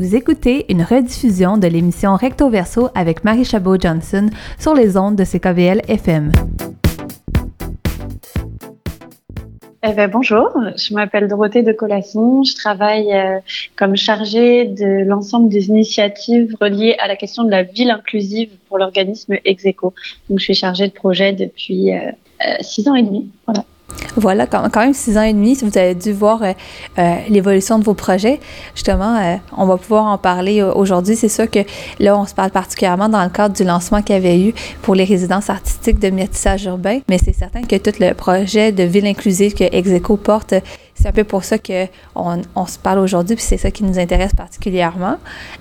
Vous écoutez une rediffusion de l'émission Recto Verso avec Marie Chabot-Johnson sur les ondes de CKVL FM. Eh ben, bonjour, je m'appelle Dorothée de Colasson. Je travaille euh, comme chargée de l'ensemble des initiatives reliées à la question de la ville inclusive pour l'organisme Execo. Donc, je suis chargée de projet depuis euh, euh, six ans et demi. Voilà, quand, même six ans et demi, vous avez dû voir euh, euh, l'évolution de vos projets. Justement, euh, on va pouvoir en parler aujourd'hui. C'est sûr que là, on se parle particulièrement dans le cadre du lancement qu'il y avait eu pour les résidences artistiques de métissage urbain, mais c'est certain que tout le projet de ville inclusive que Execo porte, c'est un peu pour ça qu'on on se parle aujourd'hui, puis c'est ça qui nous intéresse particulièrement.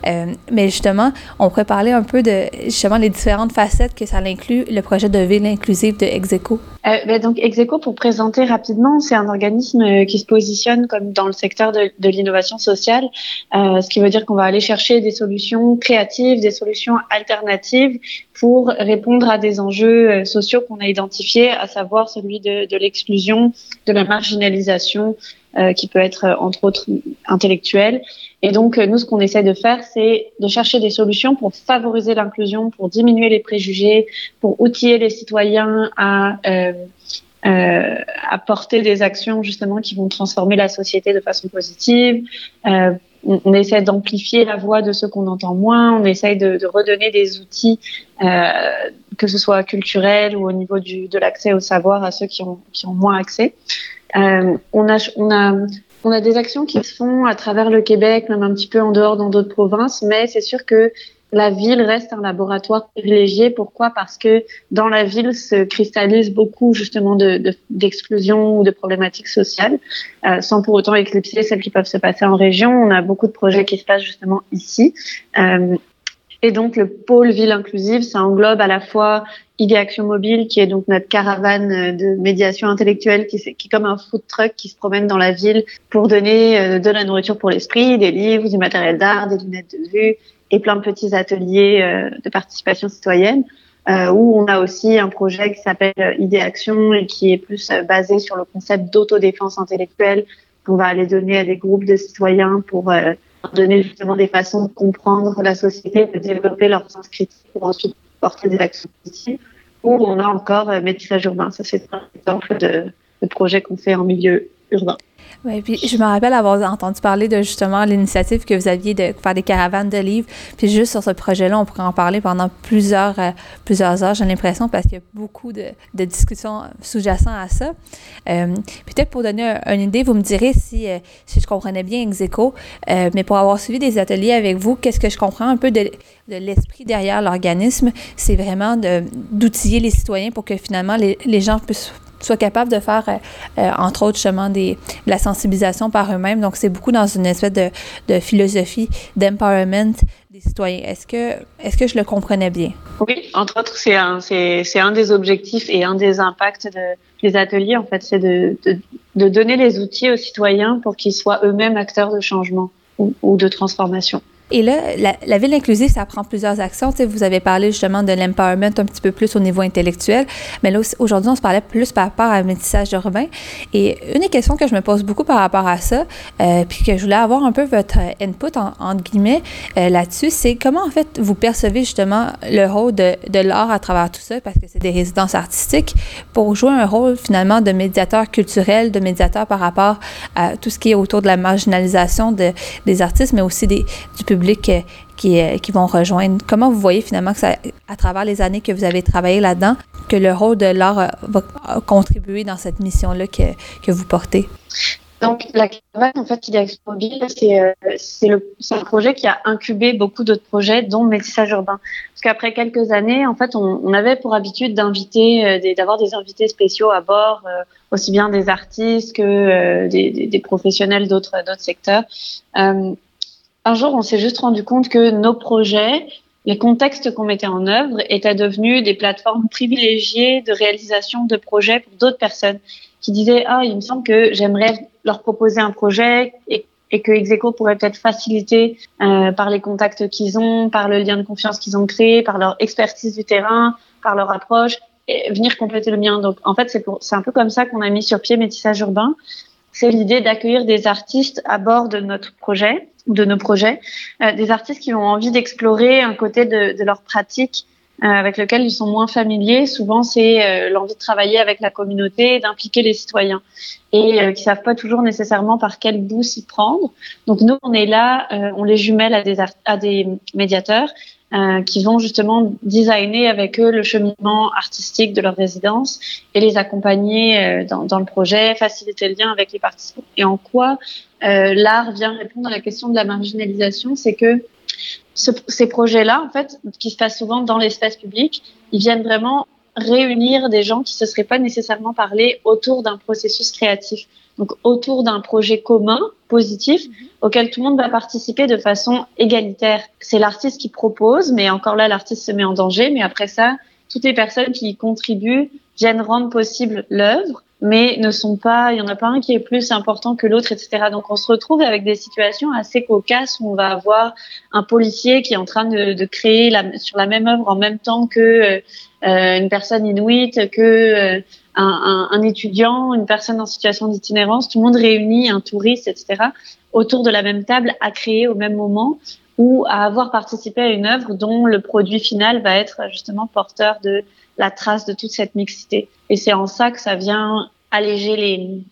mais justement, on pourrait parler un peu de justement les différentes facettes que ça inclut le projet de ville inclusive de Execo. Ben donc, Execo, pour présenter rapidement, c'est un organisme euh, qui se positionne comme dans le secteur de, l'innovation sociale, euh, ce qui veut dire qu'on va aller chercher des solutions créatives, des solutions alternatives pour répondre à des enjeux euh, sociaux qu'on a identifiés, à savoir celui de, l'exclusion, de la marginalisation, qui peut être entre autres intellectuelle. Et donc, nous, ce qu'on essaie de faire, c'est de chercher des solutions pour favoriser l'inclusion, pour diminuer les préjugés, pour outiller les citoyens à euh, apporter des actions justement qui vont transformer la société de façon positive. Euh, on, essaie d'amplifier la voix de ceux qu'on entend moins. On essaie de, redonner des outils, euh, que ce soit culturels ou au niveau de l'accès au savoir à ceux qui ont moins accès. Euh, on a, on a on a des actions qui se font à travers le Québec, même un petit peu en dehors dans d'autres provinces, mais c'est sûr que la ville reste un laboratoire privilégié. Pourquoi? Parce que dans la ville se cristallise beaucoup justement d'exclusion de, ou de problématiques sociales, euh, sans pour autant éclipser celles qui peuvent se passer en région. On a beaucoup de projets qui se passent justement ici. Euh, et donc le pôle ville inclusive, ça englobe à la fois Idéaction Mobile, qui est donc notre caravane de médiation intellectuelle, qui, est comme un food truck qui se promène dans la ville pour donner euh, de la nourriture pour l'esprit, des livres, du matériel d'art, des lunettes de vue, et plein de petits ateliers euh, de participation citoyenne. Euh, où on a aussi un projet qui s'appelle euh, Idée Action et qui est plus euh, basé sur le concept d'autodéfense intellectuelle qu'on va aller donner à des groupes de citoyens pour donner justement des façons de comprendre la société, de développer leur sens critique pour ensuite porter des actions positives. Ou on a encore métissage urbain. Ça, c'est un exemple de, de projet qu'on fait en milieu urbain. Oui, puis je me rappelle avoir entendu parler de justement l'initiative que vous aviez de faire des caravanes de livres. Puis juste sur ce projet-là, on pourrait en parler pendant plusieurs, euh, plusieurs heures, j'ai l'impression, parce qu'il y a beaucoup de, discussions sous-jacentes à ça. Euh, Peut-être pour donner une idée, vous me direz si, euh, si je comprenais bien Execo, euh, mais pour avoir suivi des ateliers avec vous, qu'est-ce que je comprends un peu de, l'esprit derrière l'organisme? C'est vraiment d'outiller les citoyens pour que finalement les gens puissent soient capables de faire, euh, euh, entre autres, justement, des, de la sensibilisation par eux-mêmes. Donc, c'est beaucoup dans une espèce de, de philosophie d'empowerment des citoyens. Est-ce que, est-ce que je le comprenais bien? Oui, entre autres, c'est un, un des objectifs et un des impacts de, des ateliers, en fait, c'est de, de, de donner les outils aux citoyens pour qu'ils soient eux-mêmes acteurs de changement ou de transformation. Et là, la, ville inclusive, ça prend plusieurs actions. Vous avez parlé justement de l'empowerment un petit peu plus au niveau intellectuel, mais là, aujourd'hui, on se parlait plus par rapport à métissage urbain. Et une des questions que je me pose beaucoup par rapport à ça, euh, puis que je voulais avoir un peu votre input, en, entre guillemets, euh, là-dessus, c'est comment, en fait, vous percevez justement le rôle de, l'art à travers tout ça, parce que c'est des résidences artistiques, pour jouer un rôle finalement de médiateur culturel, de médiateur par rapport à tout ce qui est autour de la marginalisation de, des artistes, mais aussi du public euh, qui, euh, qui, vont rejoindre. Comment vous voyez finalement que ça, à travers les années que vous avez travaillé là-dedans, que le rôle de l'art euh, va contribuer dans cette mission-là que, que vous portez? Donc, la caravane, en fait, Idéaction Mobile, c'est c'est un projet qui a incubé beaucoup d'autres projets, dont métissage urbain. Parce qu'après quelques années, en fait, on, on avait pour habitude d'inviter, d'avoir des invités spéciaux à bord, aussi bien des artistes que des, des, des, professionnels d'autres secteurs un jour, on s'est juste rendu compte que nos projets, les contextes qu'on mettait en œuvre étaient devenus des plateformes privilégiées de réalisation de projets pour d'autres personnes qui disaient ah il me semble que j'aimerais leur proposer un projet et, que Execo pourrait peut-être faciliter euh, par les contacts qu'ils ont, par le lien de confiance qu'ils ont créé, par leur expertise du terrain, par leur approche, et venir compléter le mien. Donc en fait c'est un peu comme ça qu'on a mis sur pied métissage urbain c'est l'idée d'accueillir des artistes à bord de notre projet, de nos projets, euh, des artistes qui ont envie d'explorer un côté de, leur pratique euh, avec lequel ils sont moins familiers. Souvent, c'est euh, l'envie de travailler avec la communauté, d'impliquer les citoyens, et euh, qui savent pas toujours nécessairement par quel bout s'y prendre. Donc nous, on est là, on les jumelle à des médiateurs euh, qui vont justement designer avec eux le cheminement artistique de leur résidence et les accompagner dans, dans, le projet, faciliter le lien avec les participants. Et en quoi euh, l'art vient répondre à la question de la marginalisation, c'est que ces projets-là, en fait, qui se passent souvent dans l'espace public, ils viennent vraiment réunir des gens qui se seraient pas nécessairement parlé autour d'un processus créatif. Donc autour d'un projet commun, positif, mhm. auquel tout le monde va participer de façon égalitaire. C'est l'artiste qui propose, mais encore là, l'artiste se met en danger. Mais après ça, toutes les personnes qui y contribuent viennent rendre possible l'œuvre mais ne sont pas, il y en a pas un qui est plus important que l'autre, etc. Donc on se retrouve avec des situations assez cocasses où on va avoir un policier qui est en train de, de créer la, sur la même œuvre en même temps que euh, une personne inuite, que euh, un, un, un, étudiant, une personne en situation d'itinérance, tout le monde réuni, un touriste, etc. autour de la même table à créer au même moment ou à avoir participé à une œuvre dont le produit final va être justement porteur de la trace de toute cette mixité. Et c'est en ça que ça vient alléger les,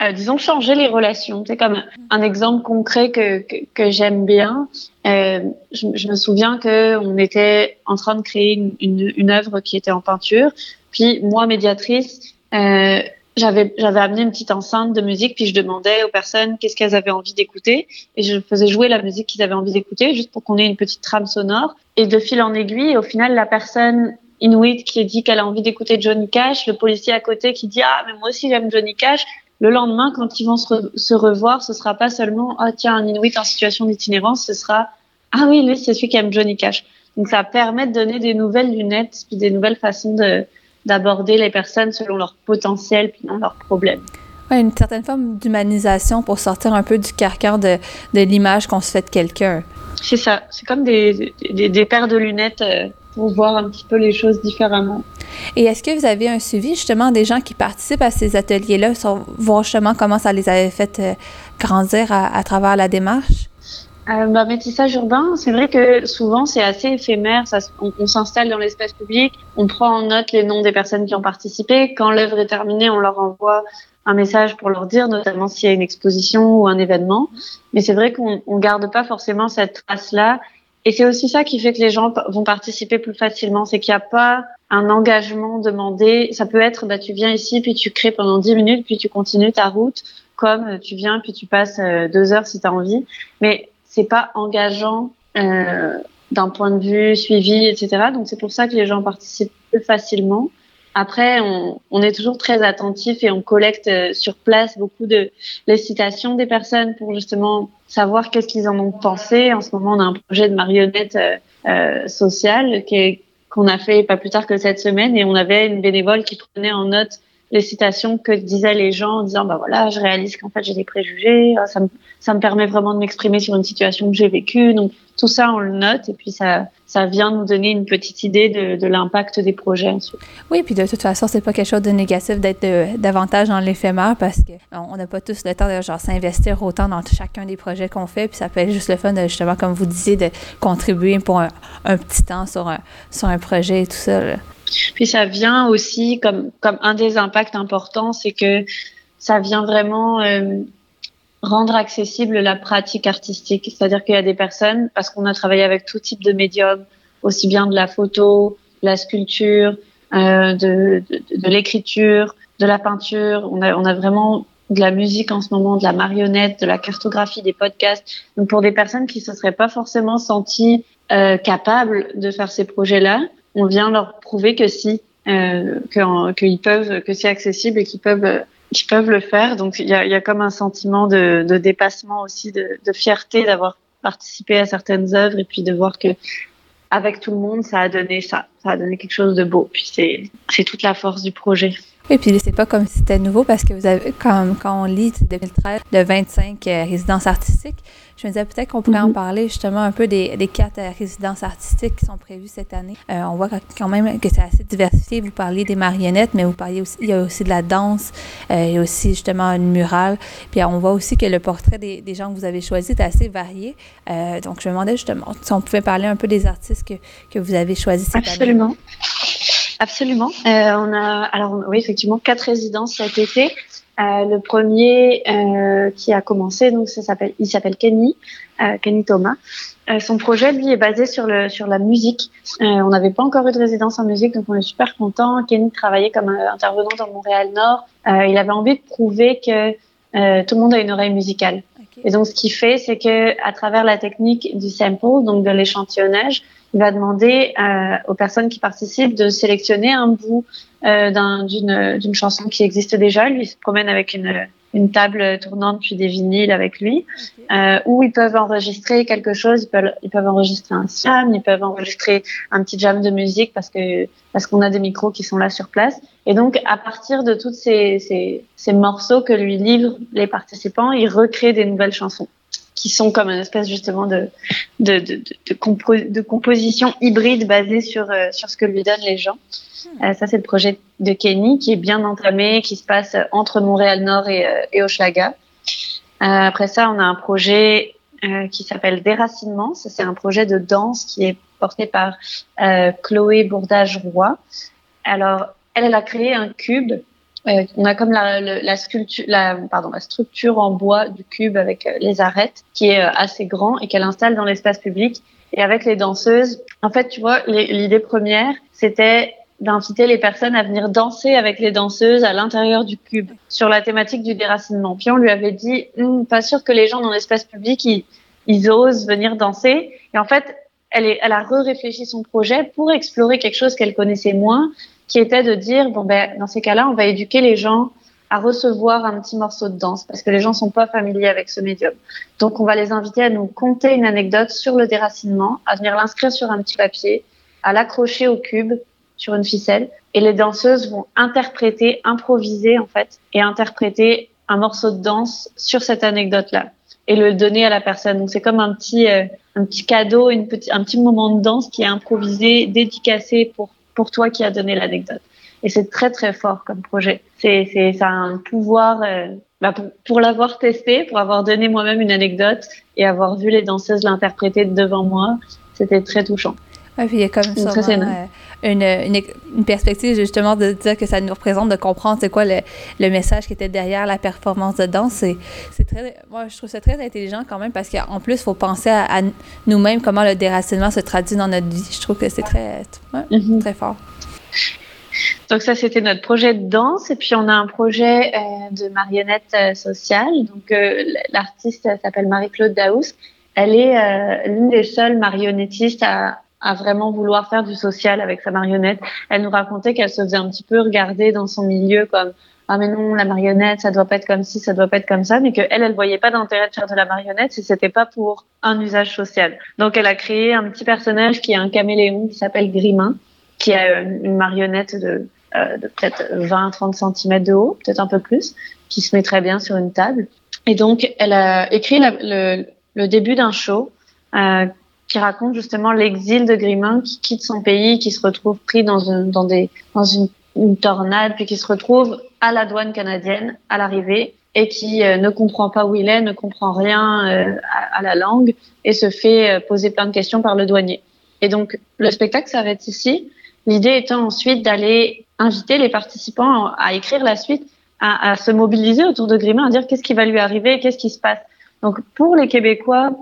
euh, disons changer les relations. C'est comme un exemple concret que que, que j'aime bien. Euh, je, je, me souviens que on était en train de créer une, une, une, œuvre qui était en peinture. Puis moi, médiatrice, euh, j'avais j'avais amené une petite enceinte de musique. Puis je demandais aux personnes qu'est-ce qu'elles avaient envie d'écouter, et je faisais jouer la musique qu'ils avaient envie d'écouter, juste pour qu'on ait une petite trame sonore. Et de fil en aiguille, au final, la personne Inuit qui dit qu'elle a envie d'écouter Johnny Cash, le policier à côté qui dit ah mais moi aussi j'aime Johnny Cash. Le lendemain, quand ils vont se, se revoir, ce sera pas seulement ah tiens un Inuit en situation d'itinérance, ce sera ah oui lui c'est celui qui aime Johnny Cash. Donc ça permet de donner des nouvelles lunettes, puis des nouvelles façons de d'aborder les personnes selon leur potentiel puis non leurs problèmes. Ouais, une certaine forme d'humanisation pour sortir un peu du carcan de, de l'image qu'on se fait de quelqu'un. C'est ça, c'est comme des, des, des, paires de lunettes euh, pour voir un petit peu les choses différemment. Et est-ce que vous avez un suivi justement des gens qui participent à ces ateliers-là, voir justement comment ça les avait fait euh, grandir à, à, travers la démarche? Euh, bah, métissage urbain, c'est vrai que souvent c'est assez éphémère. Ça, on, on s'installe dans l'espace public, on prend en note les noms des personnes qui ont participé. Quand l'œuvre est terminée, on leur envoie un message pour leur dire, notamment s'il y a une exposition ou un événement. Mais c'est vrai qu'on ne garde pas forcément cette trace-là. Et c'est aussi ça qui fait que les gens vont participer plus facilement. C'est qu'il n'y a pas un engagement demandé. Ça peut être, bah, tu viens ici, puis tu crées pendant 10 minutes, puis tu continues ta route, comme tu viens, puis tu passes euh, deux heures si tu as envie. Mais c'est pas engageant euh, d'un point de vue suivi, etc. Donc c'est pour ça que les gens participent plus facilement. Après, on, on, est toujours très attentif et on collecte euh, sur place beaucoup de les citations des personnes pour justement savoir qu'est-ce qu'ils en ont pensé. En ce moment, on a un projet de marionnette euh, euh sociale qu'on a fait pas plus tard que cette semaine et on avait une bénévole qui prenait en note les citations que disaient les gens en disant bah voilà je réalise qu'en fait j'ai des préjugés ah, ça me ça me permet vraiment de m'exprimer sur une situation que j'ai vécue donc tout ça on le note et puis ça ça vient nous donner une petite idée de, l'impact des projets ensuite. Oui, puis de toute façon, c'est pas quelque chose de négatif d'être euh, davantage dans l'éphémère parce que on n'a pas tous le temps de genre s'investir autant dans chacun des projets qu'on fait, puis ça peut être juste le fun de justement, comme vous disiez, de contribuer pour un, petit temps sur un, sur un projet et tout ça. Puis ça vient aussi comme, comme un des impacts importants, c'est que ça vient vraiment euh, rendre accessible la pratique artistique. C'est-à-dire qu'il y a des personnes, parce qu'on a travaillé avec tout type de médiums, aussi bien de la photo, de la sculpture, euh, de, l'écriture, de la peinture. On a, on a vraiment de la musique en ce moment, de la marionnette, de la cartographie, des podcasts. Donc pour des personnes qui se seraient pas forcément senties euh, capables de faire ces projets-là, on vient leur prouver que si, euh, qu'ils peuvent, que c'est accessible et qu'ils peuvent, qu'ils peuvent le faire. Donc il y a, comme un sentiment de, dépassement aussi, de, fierté d'avoir participé à certaines œuvres et puis de voir que avec tout le monde, ça a donné ça, ça a donné quelque chose de beau. Puis c'est toute la force du projet. Et puis c'est pas comme si c'était nouveau parce que vous avez, quand, quand on lit 2013 de 25 euh, résidences artistiques, je me disais peut-être qu'on pourrait en mhm. parler justement un peu des, des quatre euh, résidences artistiques qui sont prévues cette année. Euh, on voit quand même que c'est assez diversifié. Vous parliez des marionnettes, mais vous parliez aussi, il y a aussi de la danse, euh, il y a aussi justement une murale. Puis on voit aussi que le portrait des, des gens que vous avez choisi est assez varié. donc je me demandais justement si on pouvait parler un peu des artistes que, que vous avez choisis cette Absolument. année. Absolument. On a alors oui effectivement quatre résidences cet été. Euh, le premier euh, qui a commencé, donc ça s'appelle, il s'appelle Kenny, euh, Kenny Thomas. Euh, son projet, lui, est basé sur le sur la musique. Euh, on n'avait pas encore eu de résidence en musique, donc on est super content. Kenny travaillait comme intervenant dans Montréal Nord. il avait envie de prouver que tout le monde a une oreille musicale. Et donc, ce qu'il fait, c'est que à travers la technique du sample, donc de l'échantillonnage, il va demander euh, aux personnes qui participent de sélectionner un bout euh, d'une chanson qui existe déjà. Lui, il se promène avec une, une table tournante puis des vinyles avec lui, euh, où ils peuvent enregistrer quelque chose. Ils peuvent, ils peuvent enregistrer un slam, ils peuvent enregistrer un petit jam de musique parce que parce qu'on a des micros qui sont là sur place. Et donc, à partir de tous ces, ces, ces morceaux que lui livrent les participants, il recrée des nouvelles chansons qui sont comme une espèce justement de de, de, de, de composition hybride basée sur euh, sur ce que lui donnent les gens. Hmm. Euh, ça c'est le projet de Kenny qui est bien entamé, qui se passe entre Montréal Nord et, euh, et Hochelaga. après ça, on a un projet qui s'appelle Déracinement. Ça c'est un projet de danse qui est porté par Chloé Bourdage-Roy. Alors elle, elle a créé un cube on a comme la, structure en bois du cube avec euh, les arêtes qui est euh, assez grand et qu'elle installe dans l'espace public. Et avec les danseuses, en fait, tu vois, l'idée première, c'était d'inviter les personnes à venir danser avec les danseuses à l'intérieur du cube sur la thématique du déracinement. Puis on lui avait dit, hm, pas sûr que les gens dans l'espace public, ils, osent venir danser. Et en fait, elle, elle a re-réfléchi son projet pour explorer quelque chose qu'elle connaissait moins, qui était de dire bon ben dans ces cas-là, on va éduquer les gens à recevoir un petit morceau de danse parce que les gens sont pas familiers avec ce médium. Donc on va les inviter à nous conter une anecdote sur le déracinement, à venir l'inscrire sur un petit papier, à l'accrocher au cube sur une ficelle et les danseuses vont interpréter, improviser en fait et interpréter un morceau de danse sur cette anecdote-là et le donner à la personne. Donc c'est comme un petit euh, un petit cadeau, une petit, un petit moment de danse qui est improvisé, dédicacé pour pour toi qui a donné l'anecdote. Et c'est très très fort comme projet. C'est c'est ça a un pouvoir euh, bah pour, l'avoir testé, pour avoir donné moi-même une anecdote et avoir vu les danseuses l'interpréter devant moi, c'était très touchant. Oui, puis il y a comme ça une, une, une, perspective justement de dire que ça nous représente, de comprendre c'est quoi le, le, message qui était derrière la performance de danse. C'est très, moi, je trouve ça très intelligent quand même parce qu'en plus, il faut penser à, nous-mêmes comment le déracinement se traduit dans notre vie. Je trouve que c'est très, mm-hmm. très fort. Donc ça, c'était notre projet de danse. Et puis, on a un projet euh, de marionnette euh, sociale. Donc, euh, l'artiste s'appelle Marie-Claude Daous. Elle est l'une des seules marionnettistes à, à vraiment vouloir faire du social avec sa marionnette. Elle nous racontait qu'elle se faisait un petit peu regarder dans son milieu comme ah mais non la marionnette ça doit pas être comme ci ça doit pas être comme ça mais que elle elle voyait pas d'intérêt de faire de la marionnette si c'était pas pour un usage social. Donc elle a créé un petit personnage qui est un caméléon qui s'appelle Grimin qui a une marionnette de, euh, de peut-être 20-30 cm de haut, peut-être un peu plus, qui se met très bien sur une table. Et donc elle a écrit le, le début d'un show euh, qui raconte justement l'exil de Grimin qui quitte son pays, qui se retrouve pris dans, une, dans, des, dans une, tornade, puis qui se retrouve à la douane canadienne à l'arrivée et qui euh, ne comprend pas où il est, ne comprend rien euh, à, à, la langue et se fait euh, poser plein de questions par le douanier. Et donc le spectacle s'arrête ici. L'idée étant ensuite d'aller inviter les participants à écrire la suite, à, à se mobiliser autour de Grimin, à dire qu'est-ce qui va lui arriver, qu'est-ce qui se passe. Donc pour les Québécois,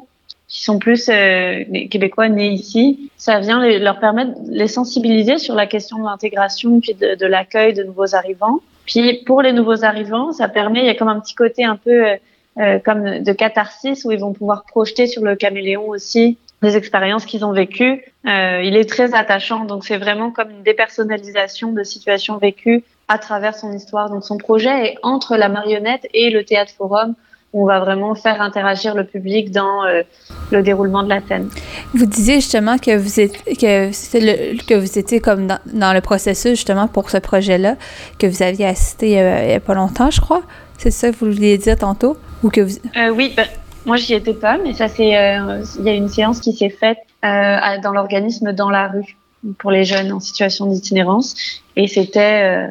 qui sont plus euh, Québécois nés ici, ça vient leur permettre de les sensibiliser sur la question de l'intégration puis de, de l'accueil de nouveaux arrivants. Puis pour les nouveaux arrivants, ça permet, il y a comme un petit côté un peu euh, euh comme de catharsis où ils vont pouvoir projeter sur le caméléon aussi des expériences qu'ils ont vécues. Euh, il est très attachant, donc c'est vraiment comme une dépersonnalisation de situations vécues à travers son histoire. Donc son projet est entre la marionnette et le théâtre forum on va vraiment faire interagir le public dans euh, le déroulement de la scène. Vous disiez justement que vous êtes, que, le, que vous étiez comme dans, le processus justement pour ce projet-là, que vous aviez assisté euh, il n'y a pas longtemps, je crois. C'est ça que vous vouliez dire tantôt? Ou que vous... Euh, oui, ben, moi j'y étais pas, mais ça c'est il y a une séance qui s'est faite dans l'organisme dans la rue pour les jeunes en situation d'itinérance et c'était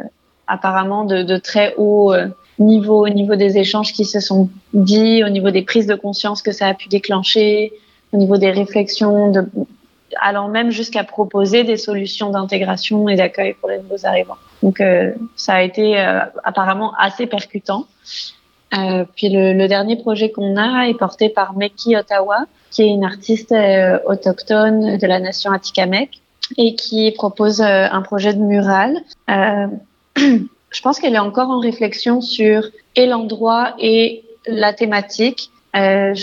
apparemment de, de très haut niveau, au niveau des échanges qui se sont dits, au niveau des prises de conscience que ça a pu déclencher, au niveau des réflexions, allant même jusqu'à proposer des solutions d'intégration et d'accueil pour les nouveaux arrivants. Donc euh, ça a été euh, apparemment assez percutant. Euh, puis le, dernier projet qu'on a est porté par Meki Ottawa, qui est une artiste autochtone de la nation Atikamek et qui propose un projet de mural. je pense qu'elle est encore en réflexion sur et l'endroit et la thématique. Euh,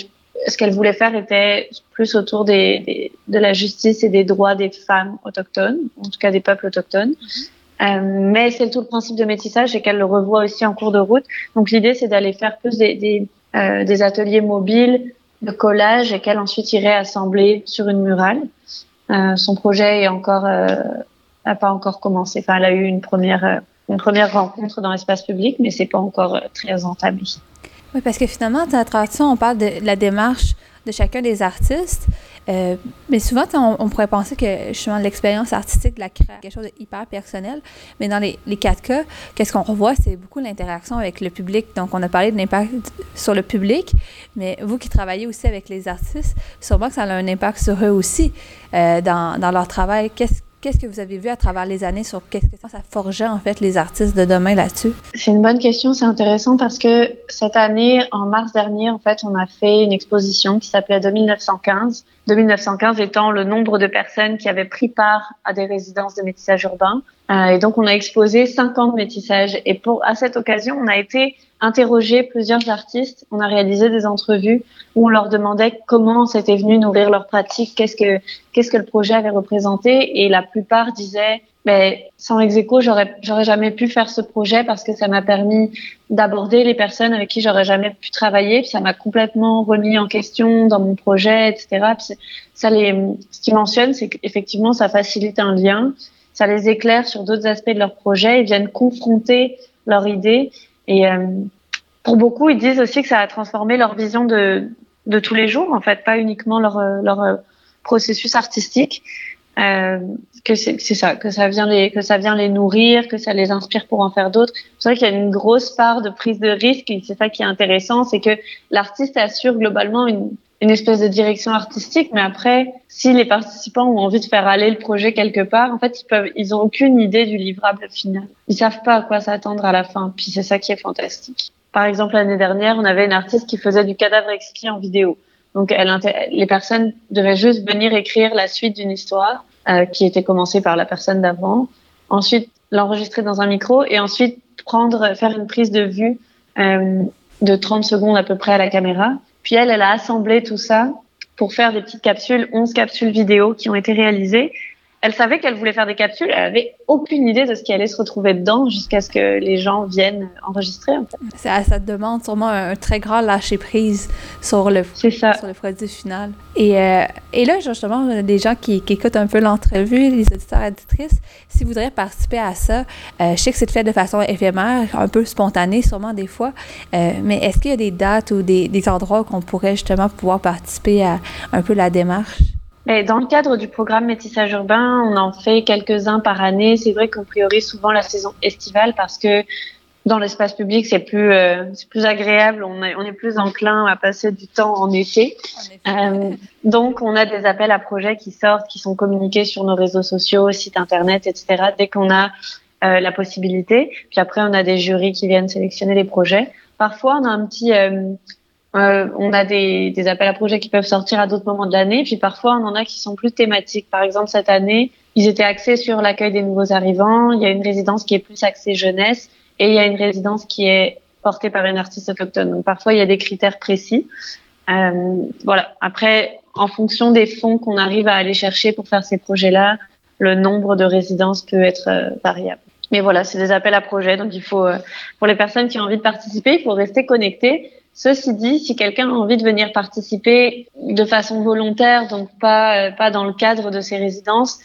ce qu'elle voulait faire était plus autour des, de la justice et des droits des femmes autochtones, en tout cas des peuples autochtones. Euh, mais c'est tout le principe de métissage et qu'elle le revoit aussi en cours de route. Donc l'idée, c'est d'aller faire plus des, des, euh, des, ateliers mobiles de collage et qu'elle ensuite irait assembler sur une murale. Son projet est encore, euh, a pas encore commencé. Enfin, elle a eu une première une première rencontre dans l'espace public, mais c'est pas encore euh, très entamé. Oui, parce que finalement, dans la traduction, on parle de la démarche de chacun des artistes. Euh, mais souvent, on, pourrait penser que justement l'expérience artistique de la création quelque chose d'hyper personnel. Mais dans les, les quatre cas, qu'est-ce qu'on revoit? C'est beaucoup l'interaction avec le public. Donc, on a parlé de l'impact sur le public, mais vous qui travaillez aussi avec les artistes, sûrement que ça a un impact sur eux aussi euh, dans, dans leur travail. Qu'est-ce Qu'est-ce que vous avez vu à travers les années sur qu'est-ce que ça forgeait en fait les artistes de demain là-dessus? C'est une bonne question, c'est intéressant parce que cette année, en mars dernier, en fait, on a fait une exposition qui s'appelait 2915. 2915 étant le nombre de personnes qui avaient pris part à des résidences de métissage urbain. Euh, et donc, on a exposé 50 métissages. Et pour, à cette occasion, on a été interroger plusieurs artistes. On a réalisé des entrevues où on leur demandait comment c'était venu nourrir leur pratique, qu'est-ce que qu'est-ce que le projet avait représenté, et la plupart disaient ben, sans Execo, j'aurais j'aurais jamais pu faire ce projet parce que ça m'a permis d'aborder les personnes avec qui j'aurais jamais pu travailler, puis ça m'a complètement remis en question dans mon projet, etc. Ça les, ce qu'ils mentionnent, c'est qu'effectivement, ça facilite un lien, ça les éclaire sur d'autres aspects de leur projet, ils viennent confronter leur idée et euh, pour beaucoup, ils disent aussi que ça a transformé leur vision de, tous les jours, en fait, pas uniquement leur, euh, euh, processus artistique. Que c'est ça, que ça vient les nourrir, que ça les inspire pour en faire d'autres. C'est vrai qu'il y a une grosse part de prise de risque et c'est ça qui est intéressant, c'est que l'artiste assure globalement une, une espèce de direction artistique, mais après, si les participants ont envie de faire aller le projet quelque part, en fait, ils peuvent, ils aucune idée du livrable final. Ils savent pas à quoi s'attendre à la fin. Puis c'est ça qui est fantastique. Par exemple, l'année dernière, on avait une artiste qui faisait du cadavre exquis en vidéo. Donc, les personnes devaient juste venir écrire la suite d'une histoire euh, qui était commencée par la personne d'avant. Ensuite, l'enregistrer dans un micro et ensuite prendre, faire une prise de vue euh, de 30 secondes à peu près à la caméra puis elle, elle a assemblé tout ça pour faire des petites capsules, 11 capsules vidéo qui ont été réalisées elle savait qu'elle voulait faire des capsules, elle avait aucune idée de ce qui allait se retrouver dedans jusqu'à ce que les gens viennent enregistrer. En fait. ça, ça demande sûrement un, très grand lâcher prise sur le, sur le produit final. Et, euh, et là, justement, des gens qui, qui écoutent un peu l'entrevue, les auditeurs et auditrices, s'ils voudraient participer à ça, euh, je sais que c'est fait de façon éphémère, un peu spontanée sûrement des fois, euh, mais est-ce qu'il y a des dates ou des, des endroits où on pourrait justement pouvoir participer à un peu la démarche? Mais dans le cadre du programme métissage urbain, on en fait quelques-uns par année. C'est vrai qu'on priorise souvent la saison estivale parce que dans l'espace public, c'est plus, euh, c'est plus agréable. On est, on est plus enclin à passer du temps en été. Euh, donc, on a des appels à projets qui sortent, qui sont communiqués sur nos réseaux sociaux, sites internet, etc. Dès qu'on a euh, la possibilité. Puis après, on a des jurys qui viennent sélectionner les projets. Parfois, on a un petit euh, on a des, des, appels à projets qui peuvent sortir à d'autres moments de l'année, puis parfois on en a qui sont plus thématiques. Par exemple, cette année, ils étaient axés sur l'accueil des nouveaux arrivants. Il y a une résidence qui est plus axée jeunesse et il y a une résidence qui est portée par une artiste autochtone. Donc parfois il y a des critères précis. Euh, voilà. Après, en fonction des fonds qu'on arrive à aller chercher pour faire ces projets-là, le nombre de résidences peut être euh, variable. Mais voilà, c'est des appels à projets, donc il faut, euh, pour les personnes qui ont envie de participer, il faut rester connecté Ceci dit, si quelqu'un a envie de venir participer de façon volontaire, donc pas pas dans le cadre de ces résidences,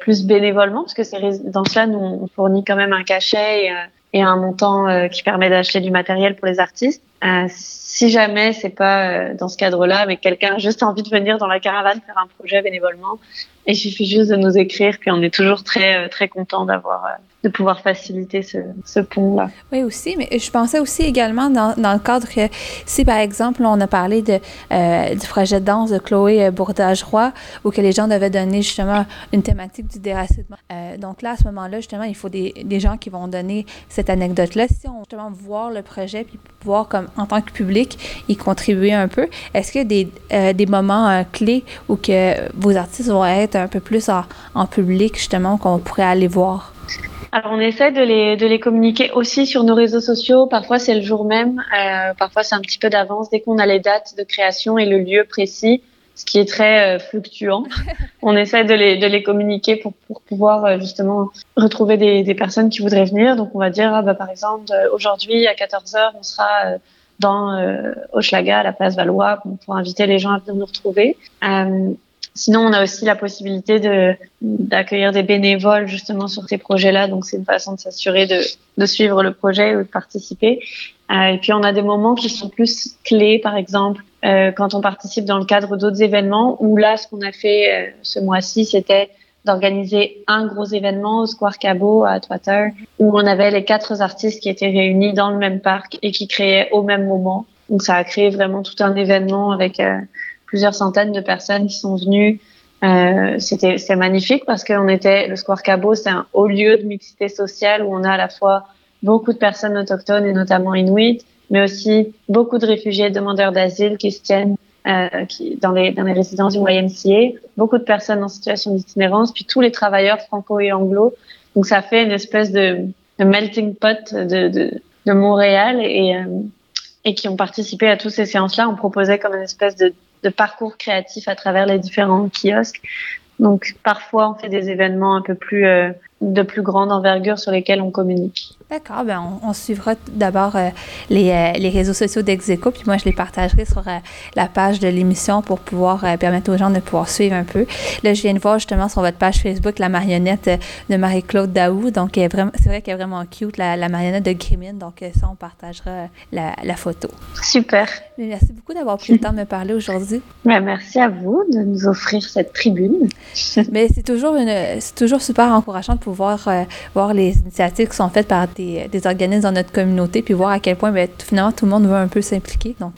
plus bénévolement, parce que ces résidences-là, nous on fournit quand même un cachet et, et un montant euh, qui permet d'acheter du matériel pour les artistes. Euh, si jamais c'est pas euh, dans ce cadre-là, mais quelqu'un a juste envie de venir dans la caravane faire un projet bénévolement, il suffit juste de nous écrire, puis on est toujours très très content d'avoir de pouvoir faciliter ce, ce pont-là. Oui, aussi, mais je pensais aussi également dans, dans, le cadre que si, par exemple, on a parlé de, euh, du projet de danse de Chloé euh, Bourdage-Roy, où que les gens devaient donner justement une thématique du déracinement. Euh, donc là, à ce moment-là, justement, il faut des, des, gens qui vont donner cette anecdote-là. Si on justement voir le projet, puis pouvoir, comme en tant que public, y contribuer un peu, est-ce qu'il y a des, euh, des moments euh, clés où que vos artistes vont être un peu plus en, en public, justement, qu'on pourrait aller voir? Alors on essaie de les, de les communiquer aussi sur nos réseaux sociaux. Parfois c'est le jour même, euh, parfois c'est un petit peu d'avance. Dès qu'on a les dates de création et le lieu précis, ce qui est très euh, fluctuant, on essaie de les, de les communiquer pour, pour pouvoir euh, justement retrouver des, des personnes qui voudraient venir. Donc on va dire, ah, bah, par exemple, aujourd'hui à 14h, on sera dans euh, Hochelaga, à la place Valois, pour inviter les gens à venir nous retrouver. Euh, Sinon, on a aussi la possibilité de d'accueillir des bénévoles justement sur ces projets-là. Donc, c'est une façon de s'assurer de, de suivre le projet ou de participer. Euh, et puis, on a des moments qui sont plus clés, par exemple, euh, quand on participe dans le cadre d'autres événements. Où là, ce qu'on a fait euh, ce mois-ci, c'était d'organiser un gros événement au Square Cabot à Twitter, où on avait les quatre artistes qui étaient réunis dans le même parc et qui créaient au même moment. Donc, ça a créé vraiment tout un événement avec euh, plusieurs centaines de personnes qui sont venues. Euh, c'était c'est magnifique parce qu'on était le Square Cabo, c'est un haut lieu de mixité sociale où on a à la fois beaucoup de personnes autochtones et notamment inuits, mais aussi beaucoup de réfugiés, demandeurs d'asile qui se tiennent euh, qui, dans les dans les résidences du YMCA, beaucoup de personnes en situation d'itinérance, puis tous les travailleurs franco et anglo. Donc ça fait une espèce de, melting pot de, de, de Montréal et euh, et qui ont participé à toutes ces séances-là. On proposait comme une espèce de de parcours créatif à travers les différents kiosques. Donc parfois on fait des événements un peu plus euh, de plus grande envergure sur lesquels on communique. D'accord, ben on, on, suivra d'abord euh, les, euh, les, réseaux sociaux d'Execo, puis moi je les partagerai sur euh, la page de l'émission pour pouvoir permettre aux gens de pouvoir suivre un peu. Là, je viens de voir justement sur votre page Facebook la marionnette de Marie-Claude Daou, donc c'est vrai qu'elle est vraiment cute, la, la marionnette de Grimine, donc ça on partagera la, la photo. Super. Merci beaucoup d'avoir pris le temps de me parler aujourd'hui. Ben, merci à vous de nous offrir cette tribune. Mais c'est toujours, une, toujours super encourageant de pouvoir euh, voir les initiatives qui sont faites par des, des, organismes dans notre communauté, puis voir à quel point ben, finalement tout le monde veut un peu s'impliquer. Donc,